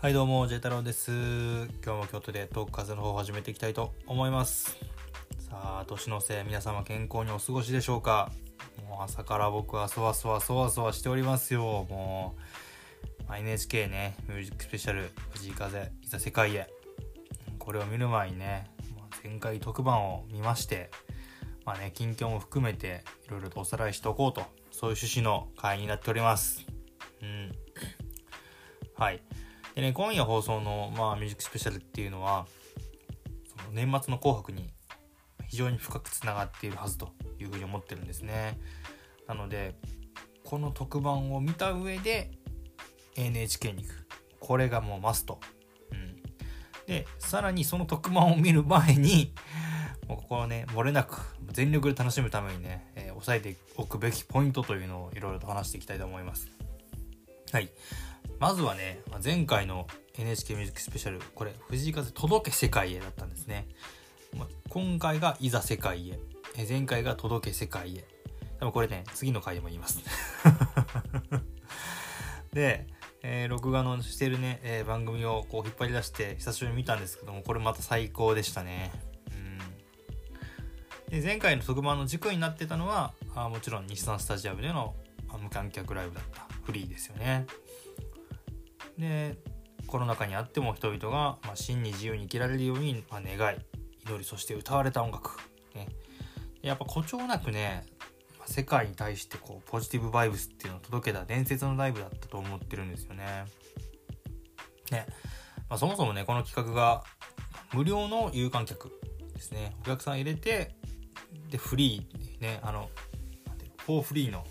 はいどうも、ジェ太郎です。今日も京都でトーク風の方を始めていきたいと思います。さあ、年のせい、皆様健康にお過ごしでしょうかもう朝から僕はそわそわそわそわしておりますよ。もう、NHK ね、ミュージックスペシャル、藤井風、いざ世界へ。これを見る前にね、前回特番を見まして、まあね、近況も含めて、いろいろとおさらいしておこうと、そういう趣旨の回になっております。うん。はい。でね、今夜放送の、まあ、ミュージックスペシャルっていうのは、その年末の紅白に非常に深くつながっているはずというふうに思ってるんですね。なので、この特番を見た上で NHK に行く。これがもうマスト。うん。で、さらにその特番を見る前に、もうここはね、漏れなく全力で楽しむためにね、えー押さえておくべきポイントというのをいろいろと話していきたいと思います。はい。まずはね、前回の NHK ミュージックスペシャル、これ、藤井風届け世界へだったんですね。今回がいざ世界へ。前回が届け世界へ。多分これね、次の回でも言います。で、えー録画のしてるね、えー番組をこう引っ張り出して久しぶりに見たんですけども、これまた最高でしたね。うん。で、前回の特番の軸になってたのは、あもちろん日産スタジアムでの無観客ライブだったフリーですよね。でコロナ禍にあっても人々が、まあ、真に自由に生きられるように、まあ、願い祈りそして歌われた音楽、ね、やっぱ誇張なくね、ま世界に対してこうポジティブバイブスっていうのを届けた伝説のライブだったと思ってるんですよね。ね、まあ、そもそもねこの企画が無料の有観客ですね。お客さん入れてでフリーねあのフォーフリーの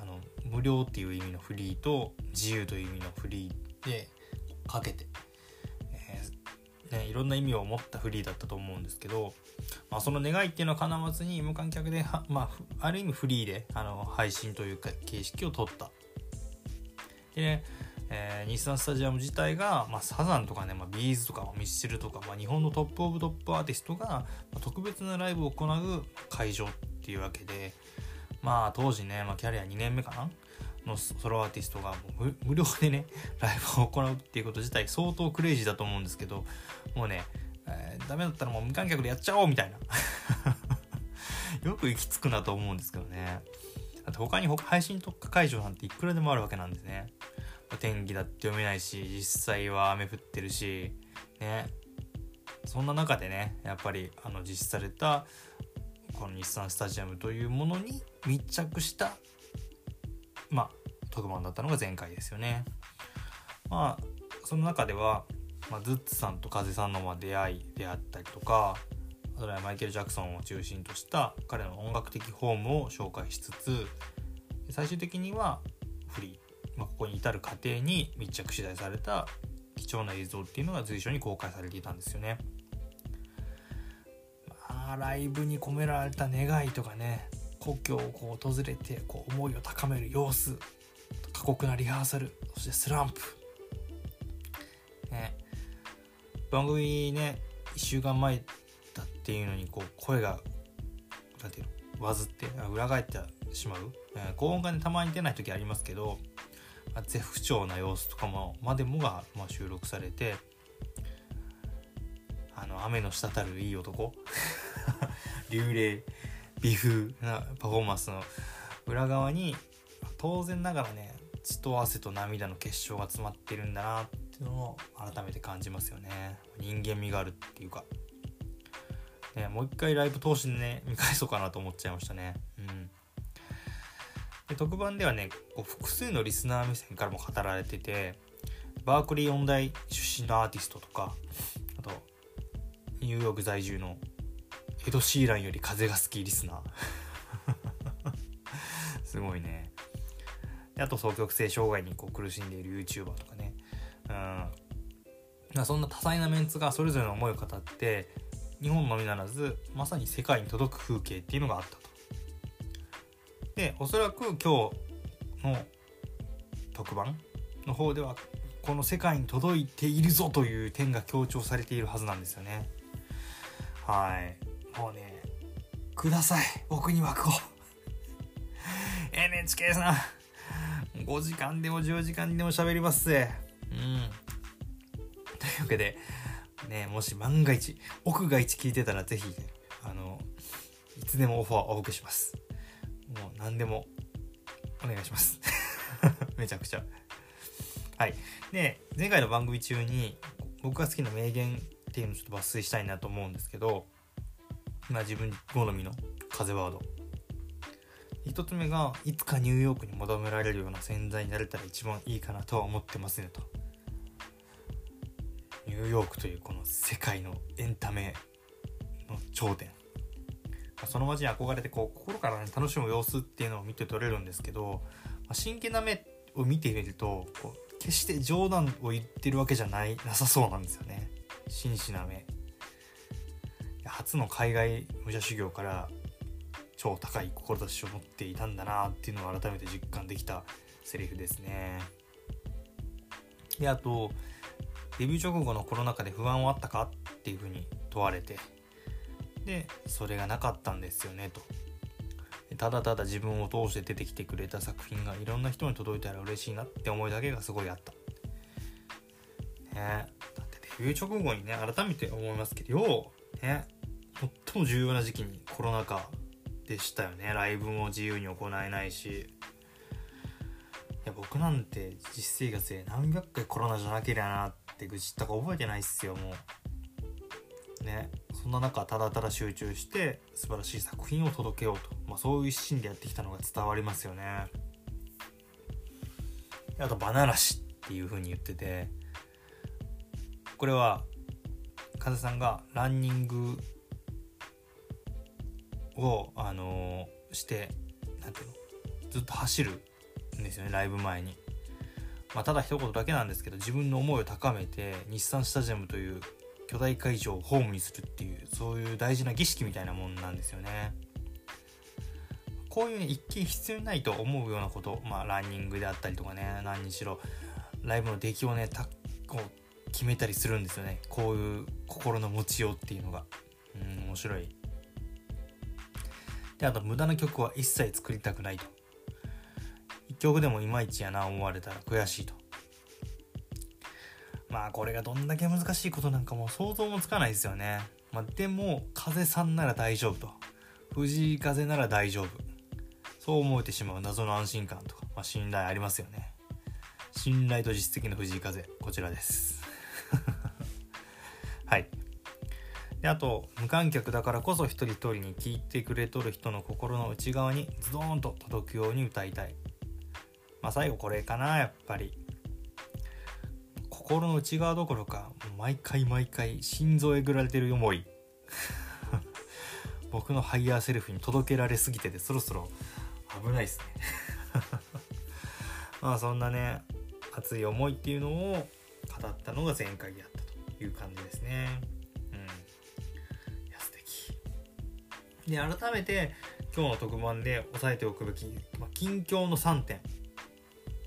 あの無料っていう意味のフリーと自由という意味のフリーでかけて、えーね、いろんな意味を持ったフリーだったと思うんですけど、まあ、その願いっていうのは叶わずに無観客で、まあ、ある意味フリーであの配信というか形式を取った。でねえー日産スタジアム自体が、まあ、サザンとかね、まあ、 B'z とかミスチルとか、まあ、日本の top of top artist が、まあ特別なライブを行う会場っていうわけでまあ当時ね、まあ、キャリア2年目かな？のソロアーティストが無料でね ライブを行うっていうこと自体相当クレイジーだと思うんですけどもうね、えーダメだったらもう無観客でやっちゃおうみたいな。よく行き着くなと思うんですけどね。だって他に配信特化会場なんていくらでもあるわけなんですね天気だって読めないし実際は雨降ってるしね。そんな中でねやっぱりあの実施されたこの日産スタジアムというものに密着したまあ特番だったのが前回ですよね。まあその中では、まあ、ズッツさんと風さんのま出会いであったりとかあとはマイケル・ジャクソンを中心とした彼の音楽的フォームを紹介しつつ最終的にはフリー、まあ、ここに至る過程に密着取材された貴重な映像っていうのが随所に公開されていたんですよね。あライブに込められた願いとかね故郷をこう訪れてこう思いを高める様子過酷なリハーサルそしてスランプ。ね。番組ね1週間前だっていうのにこう声がなんていうのバズって裏返ってしまう、えー高音がねたまに出ない時ありますけど、あ絶不調な様子とかもまでもが、まあ、収録されてあの雨の滴るいい男。流麗美風なパフォーマンスの裏側に当然ながらね血と汗と涙の結晶が詰まってるんだなっていうのを改めて感じますよね。人間味があるっていうか、ね、もう一回ライブ通してね見返そうかなと思っちゃいましたね。うん。で特番ではねこう複数のリスナー目線からも語られててバークリー音大出身のアーティストとかあとニューヨーク在住のエド・シーランより風が好きリスナー。すごいね。あと双極性障害にこう苦しんでいる YouTuber とかね。うん。そんな多彩なメンツがそれぞれの思いを語って日本のみならずまさに世界に届く風景っていうのがあったと。でおそらく今日の特番の方ではこの世界に届いているぞという点が強調されているはずなんですよね。はい。もうねください。僕に枠を NHK さん。5時間でも10時間でも喋りますぜ。うん。というわけでねもし万が一奥が一聞いてたら是非あのいつでもオファーお受けします。もう何でもお願いします。めちゃくちゃ。はい。で前回の番組中に僕が好きな名言っていうのをちょっと抜粋したいなと思うんですけどまあ自分好みの風ワード。1つ目がいつかニューヨークに求められるような存在になれたら一番いいかなとは思ってますねと。ニューヨークというこの世界のエンタメの頂点。その街に憧れてこう心から、ね、楽しむ様子っていうのを見て取れるんですけど、まあ、真剣な目を見てみるとこう決して冗談を言ってるわけじゃないなさそうなんですよね。真摯な目。初の海外武者修行から超高い志を持っていたんだなっていうのを改めて実感できたセリフですね。であとデビュー直後のコロナ禍で不安はあったかっていうふうに問われてでそれがなかったんですよねと。ただただ自分を通して出てきてくれた作品がいろんな人に届いたら嬉しいなって思いだけがすごいあった。ね。だってデビュー直後にね改めて思いますけどよね。も重要な時期にコロナ禍でしたよね。ライブも自由に行えないし。いや僕なんて実生活で何百回コロナじゃなけりゃなって愚痴ったか覚えてないっすよもう。ね。そんな中ただただ集中して素晴らしい作品を届けようと、まあ、そういう一心でやってきたのが伝わりますよね。あと「バナラシ」っていう風に言ってて。これは風さんがランニングをあのー、してなんていうのずっと走るんですよねライブ前に。まあ、ただ一言だけなんですけど自分の思いを高めて日産スタジアムという巨大会場をホームにするっていうそういう大事な儀式みたいなもんなんですよね。こういう、ね、一見必要ないと思うようなこと、まあ、ランニングであったりとかね何にしろライブの出来をねたこう決めたりするんですよねこういう心の持ちようっていうのがうん面白いであと無駄な曲は一切作りたくないと。一曲でもいまいちやな思われたら悔しいと。まあこれがどんだけ難しいことなんかもう想像もつかないですよね、まあ、でも風さんなら大丈夫と。藤井風なら大丈夫。そう思えてしまう謎の安心感とか、まあ、信頼ありますよね。信頼と実績の藤井風こちらです。はい。であと無観客だからこそ一人一人に聞いてくれとる人の心の内側にズドーンと届くように歌いたい。まあ最後これかなやっぱり。心の内側どころか毎回毎回心臓えぐられてる思い。僕の higher self に届けられすぎててそろそろ危ないっすね。まあそんなね熱い思いっていうのを語ったのが前回であったという感じですね。で改めて今日の特番で押さえておくべき、まあ、近況の3点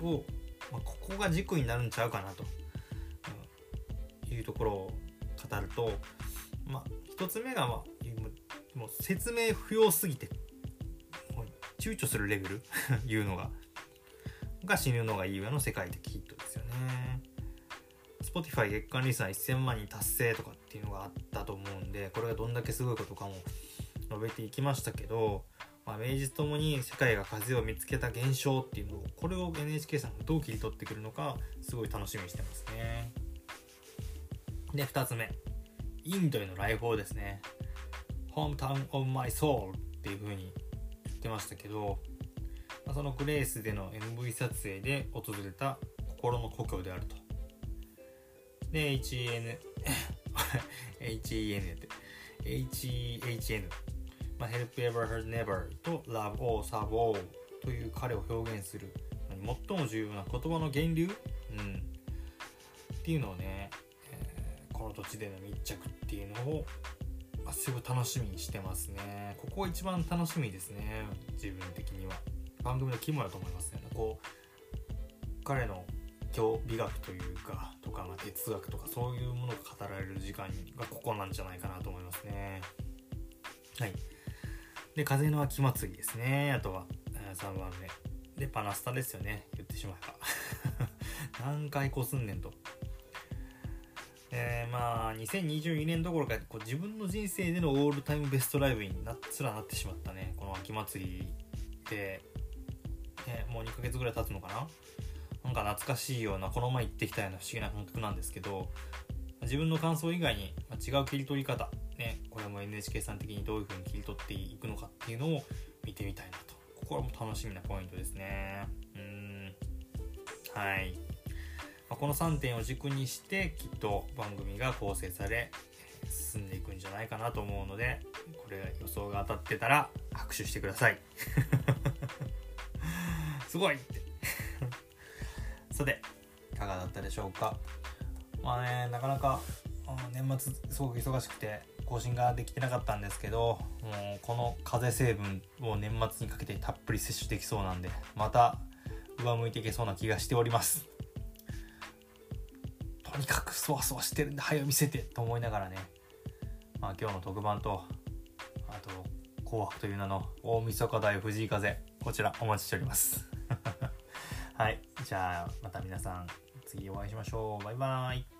を、まあ、ここが軸になるんちゃうかなと、うん、いうところを語ると、まあ、1つ目が、まあ、もう説明不要すぎて躊躇するレベル いうのがが死ぬのがいい上の世界的ヒットですよね。Spotify 月間リスナー1000万人達成とかっていうのがあったと思うんでこれがどんだけすごいことかも述べていきましたけど、まあ、名実ともに世界が風を見つけた現象っていうのをこれを NHK さんがどう切り取ってくるのかすごい楽しみにしてますね。で2つ目。インドへの来訪ですね。Hometown of My Soul っていう風に言ってましたけど、まあ、そのグレースでの MV 撮影で訪れた心の故郷であると。で HEN HEN って。HEHN まあ、Help Ever Hurt Never と Love All Serve All という彼を表現する。最も重要な言葉の源流、うん、っていうのをね、えー、この土地での密着っていうのを、まあ、すごい楽しみにしてますね。ここが一番楽しみですね自分的には。番組の肝だと思いますね。こう彼の今日美学というかとか、まあ、哲学とかそういうものが語られる時間がここなんじゃないかなと思いますね。はい。で、風の秋祭りですね。あとは、3番目。で、パナスタですよね。言ってしまえば。何回こすんねんと。えー、まあ2022年どころかこう自分の人生でのオールタイムベストライブになすらなってしまったねこの秋祭りで、ね、もう2ヶ月ぐらい経つのかななんか懐かしいようなこの前行ってきたような不思議な感覚なんですけど自分の感想以外に違う切り取り方ねこれも NHK さん的にどういう風に切り取っていくのかっていうのを見てみたいなと。ここはもう楽しみなポイントですね。うん。はい。この3点を軸にしてきっと番組が構成され進んでいくんじゃないかなと思うのでこれ予想が当たってたら拍手してください。すごいって。さていかがだったでしょうか？まあねなかなか年末すごく忙しくて更新ができてなかったんですけどもうこの風成分を年末にかけてたっぷり摂取できそうなんでまた上向いていけそうな気がしております。とにかくそわそわしてるんで早見せてと思いながらね、まあ、今日の特番とあと「紅白」という名の大晦日大藤井風こちらお待ちしております。はい。じゃあまた皆さん次お会いしましょう。バイバイ。